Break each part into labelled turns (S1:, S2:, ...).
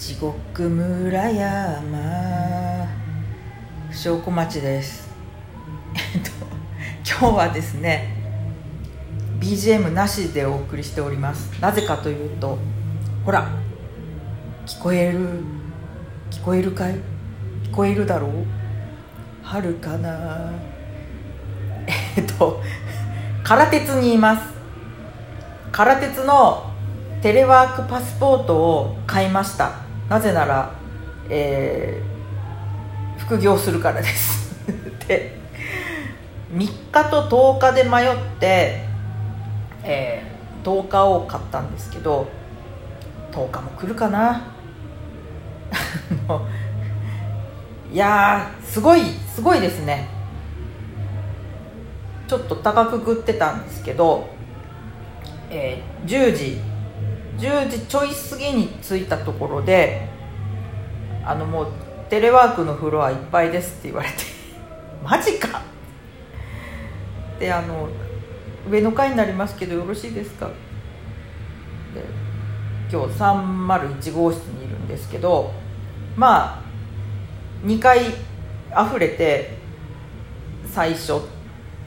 S1: 地獄村山。証拠町です。えっと今日はですね BGM なしでお送りしております。なぜかというとほら聞こえる聞こえるかい？聞こえるだろう？春かな？えっと空鉄にいます。空鉄のテレワークパスポートを買いました。なぜなら、えー、副業するからです。で3日と10日で迷って、えー、10日を買ったんですけど10日も来るかな。いやすごいすごいですね。ちょっと高く食ってたんですけど、えー、10時10時ちょい過ぎに着いたところであのもうテレワークのフロアいっぱいですって言われて マジか。であの上の階になりますけどよろしいですか？で今日301号室にいるんですけどまあ2回溢れて最初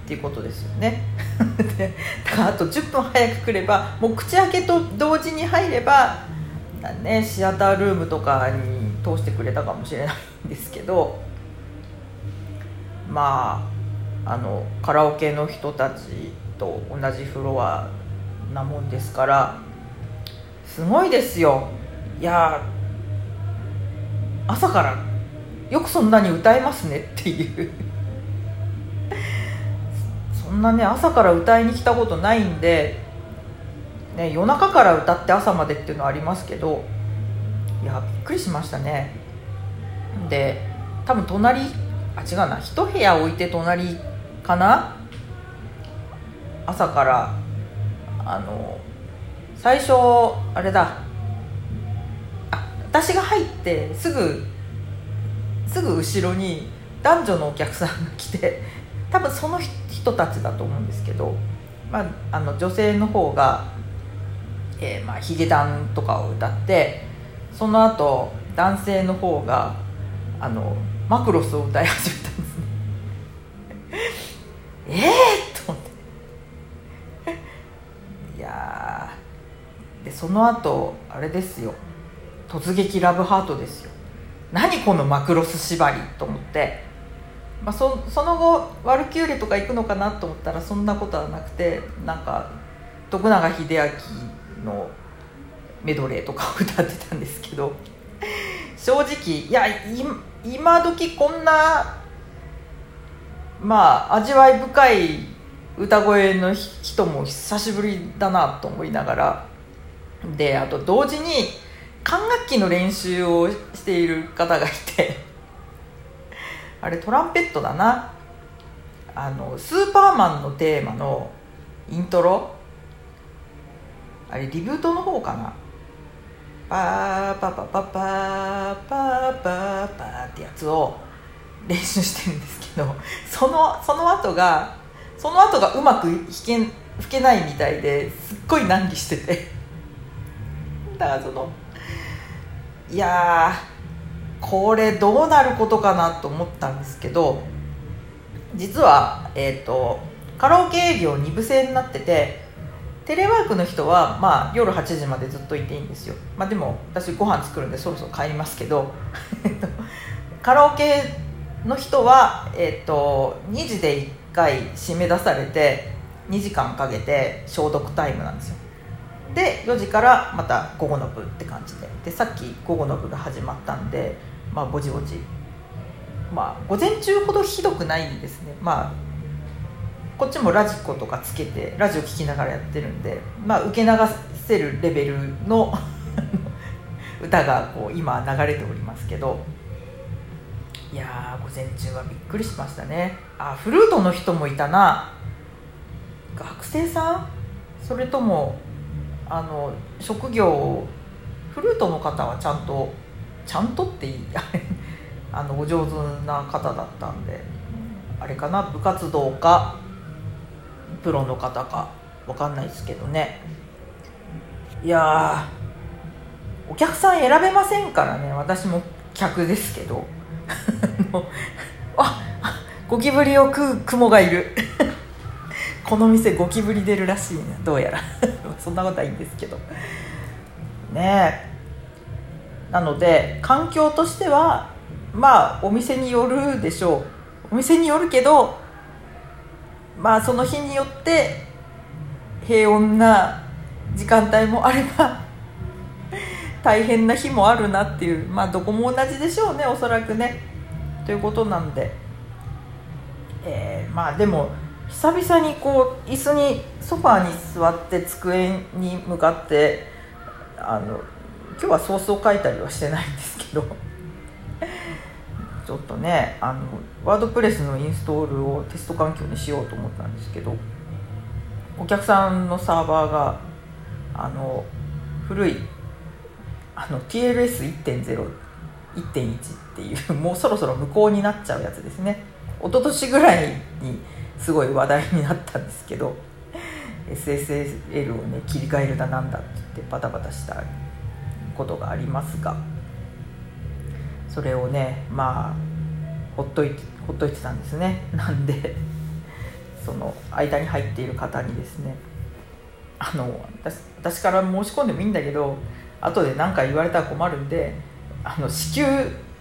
S1: っていうことですよね。でだからあと10分早く来ればもう口開けと同時に入れば、ね、シアタールームとかに通してくれたかもしれないんですけどまああのカラオケの人たちと同じフロアなもんですからすごいですよ。いや朝からよくそんなに歌えますねっていう。んなね朝から歌いに来たことないんで、ね、夜中から歌って朝までっていうのはありますけどいやびっくりしましたね。で多分隣あ違うな一部屋置いて隣かな？朝から。あの最初あれだ。あ私が入ってすぐすぐ後ろに男女のお客さんが来て多分その人たちだと思うんですけど、まあ、あの女性の方が、えーまあ、ヒゲダンとかを歌ってその後男性の方があのマクロスを歌い始めたんですね。え えー、と思って。いやでその後あれですよ。突撃ラブハートですよ。何このマクロス縛りと思って、まあ、そその後ワルキューレとか行くのかなと思ったらそんなことはなくてなんか徳永英明のメドレーとかを歌ってたんですけど 正直いや今時こんなまあ味わい深い歌声の人も久しぶりだなと思いながらであと同時に管楽器の練習をしている方がいてあれトランペットだな。あのスーパーマンのテーマのイントロ。あれリブートの方かな。パーパパパパーパーパーパーってやつを練習してるんですけどそのその後がその後がうまく弾け吹けないみたいですっごい難儀してて。だからそのいやこれどうなることかなと思ったんですけど実は、えーと、カラオケ営業2部制になっててテレワークの人は、まあ、夜8時までずっといていいんですよ、まあ、でも私ご飯作るんでそろそろ帰りますけど カラオケの人は、えーと、と2時で1回締め出されて2時間かけて消毒タイムなんですよ。で4時からまた午後の部って感じで。でさっき午後の部が始まったんでまあぼちぼち。まあ午前中ほどひどくないですね。まあこっちもラジコとかつけてラジオ聴きながらやってるんでまあ受け流せるレベルの 歌がこう今流れておりますけど。いや午前中はびっくりしましたね。あフルートの人もいたな。学生さん？それともあの職業フルートの方はちゃんとちゃんとっていい あのお上手な方だったんであれかな部活動かプロの方か分かんないですけどね。いやお客さん選べませんからね私も客ですけど。あゴキブリを食う雲がいる。この店ゴキブリ出るらしいねどうやら。そんなことはいいんですけど。ねえ。なので環境としてはまあお店によるでしょう。お店によるけどまあその日によって平穏な時間帯もあれば 大変な日もあるなっていうまあどこも同じでしょうねおそらくね。ということなんで、えー、まあでも久々にこう椅子にソファーに座って机に向かってあの今日はソースを書いたりはしてないんですけど。ちょっとねあのワードプレスのインストールをテスト環境にしようと思ったんですけどお客さんのサーバーがあの古いあの TLS1.01.1 っていうもうそろそろ無効になっちゃうやつですね。一昨年ぐらいにすごい話題になったんですけど SSL をね切り替えるだなんだって言ってバタバタしたことがありますがそれをねまあほっといてほっといてたんですね。なんでその間に入っている方にですねあの私私から申し込んでもいいんだけど後で何か言われたら困るんであの至急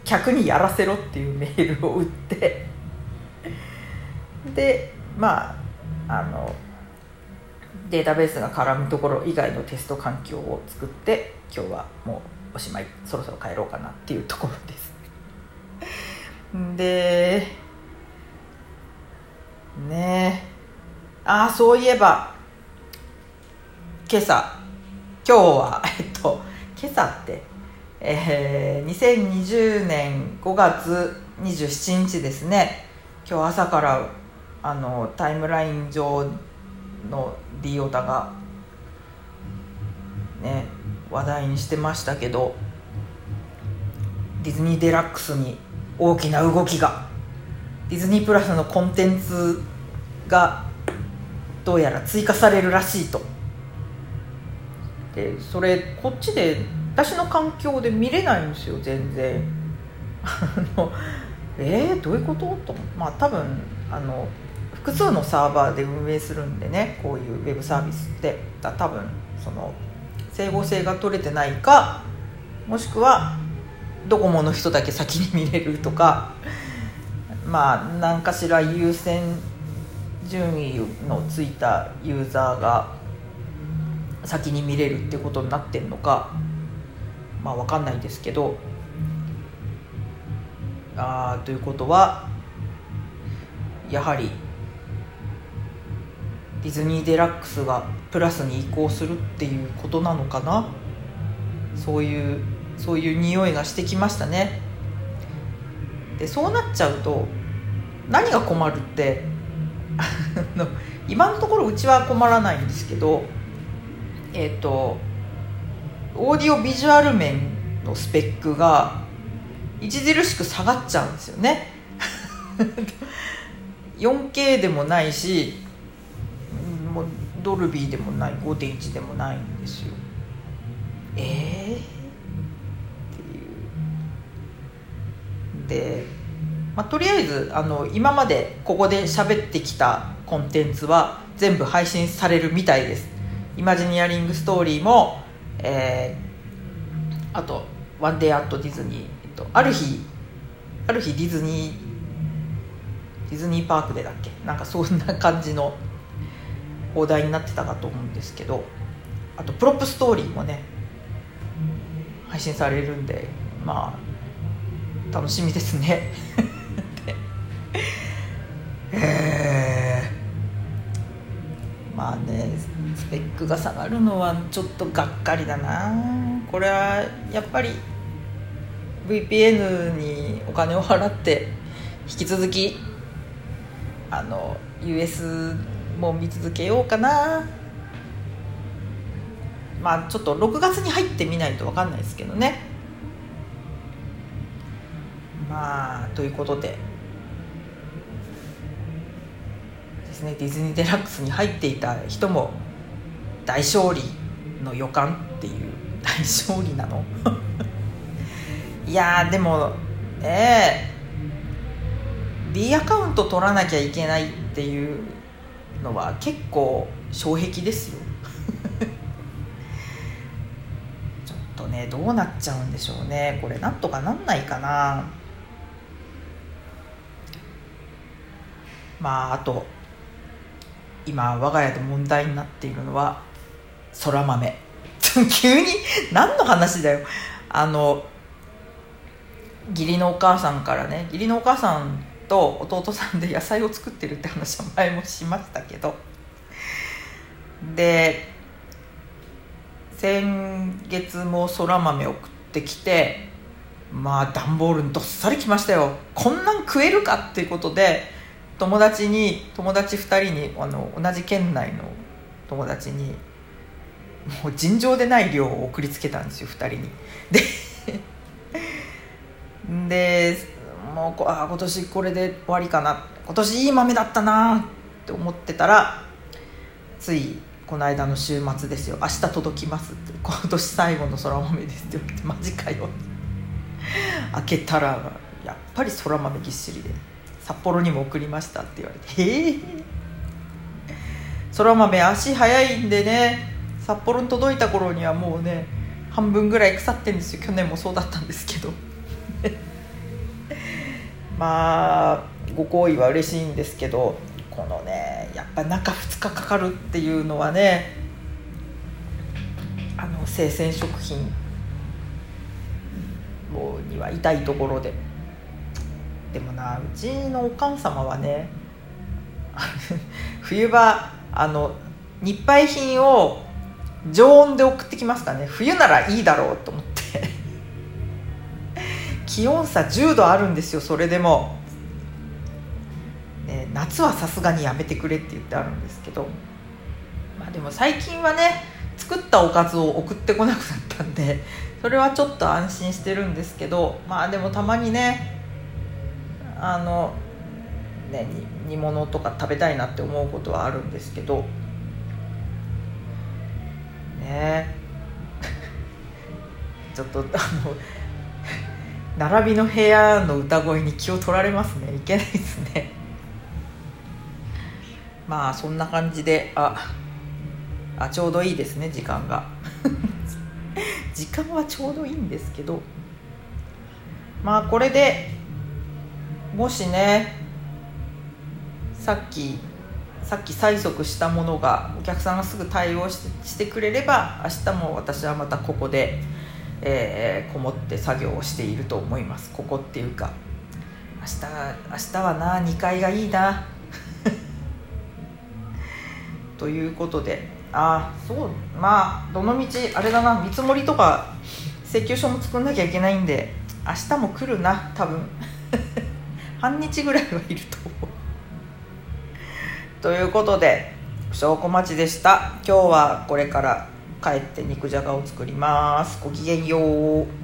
S1: 客にやらせろっていうメールを打ってでまああのデータベースが絡むところ以外のテスト環境を作って今日はもうおしまいそろそろ帰ろうかなっていうところです。でねああそういえば今朝今日はえっと今朝ってえー、2020年5月27日ですね。今日朝からあのタイムライン上の D オタがね話題にしてましたけどディズニーデラックスに大きな動きがディズニープラスのコンテンツがどうやら追加されるらしいと。でそれこっちで私の環境で見れないんですよ全然。あのえー、どういうこと？と。まあ多分あの複数のサーバーで運営するんでねこういうウェブサービスって。多分その整合性が取れてないかもしくはドコモの人だけ先に見れるとか まあ何かしら優先順位のついたユーザーが先に見れるってことになってんのかまあ分かんないですけど。ああということはやはりディズニーデラックスがプラスに移行するっていうことなのかな？そういうそういう匂いがしてきましたね。でそうなっちゃうと何が困るって今のところうちは困らないんですけどえっ、ー、とオーディオビジュアル面のスペックが著しく下がっちゃうんですよね。4K でもないしもうドルビーでもない5.1でもないんですよ。ええー、っていう。で、まあ、とりあえずあの今までここで喋ってきたコンテンツは全部配信されるみたいです。 Imagineering Story も、えー、あと「 One Day at Disney」えっと、ある日ある日ディズニーディズニーパークでだっけ？なんかそんな感じの邦題になってたかと思うんですけどあと Prop Story もね配信されるんでまあ楽しみですね。えー、まあねスペックが下がるのはちょっとがっかりだな。これはやっぱり VPN にお金を払って引き続きあの US もう見続けようかな。まあちょっと6月に入ってみないと分かんないですけどね。まあということで。ですね。ディズニーデラックスに入っていた人も大勝利の予感っていう。大将棋なの。いやでもええ B アカウント取らなきゃいけないっていうのは結構障壁ですよ。ちょっとねどうなっちゃうんでしょうね。これなんとかなんないかな。まああと今我が家で問題になっているのはそら豆。急に何の話だよ。あの義理のお母さんからね義理のお母さんと弟さんで野菜を作ってるって話は前もしましたけど。で先月もそら豆送ってきてまあ段ボールにどっさりきましたよ。こんなん食えるかっていうことで友達に友達2人にあの同じ県内の友達にもう尋常でない量を送りつけたんですよ2人に。ででもうあ今年これで終わりかな。今年いい豆だったなって思ってたらついこの間の週末ですよ。明日届きますって。今年最後のそら豆ですって言ってマジかよ開けたらやっぱりそら豆ぎっしりで札幌にも送りましたって言われてへえそら豆足早いんでね札幌に届いた頃にはもうね半分ぐらい腐ってんですよ。去年もそうだったんですけど。まあご好意は嬉しいんですけどこのねやっぱ中2日かかるっていうのはねあの生鮮食品には痛いところで。でもなうちのお母様はね 冬場あの日配品を常温で送ってきますかね。冬ならいいだろうと思って。気温差10度あるんですよそれでも、ね、夏はさすがにやめてくれって言ってあるんですけど。まあでも最近はね作ったおかずを送ってこなくなったんでそれはちょっと安心してるんですけど。まあでもたまにねあのね煮物とか食べたいなって思うことはあるんですけど。ね。ちょっとあの並びの部屋の歌声に気を取られますね。いけないですね。まあそんな感じでああちょうどいいですね時間が。時間はちょうどいいんですけど。まあこれでもしねさっきさっき催促したものがお客さんがすぐ対応してしてくれれば明日も私はまたここで、えー、こもって作業をしていると思います。ここっていうか。明日明日はな2階がいいな。ということで。ああそうまあどのみちあれだな。見積もりとか請求書も作んなきゃいけないんで明日も来るな多分。半日ぐらいはいると思う。ということで証拠待ちでした。今日はこれから。帰って肉じゃがを作ります。ごきげんよう。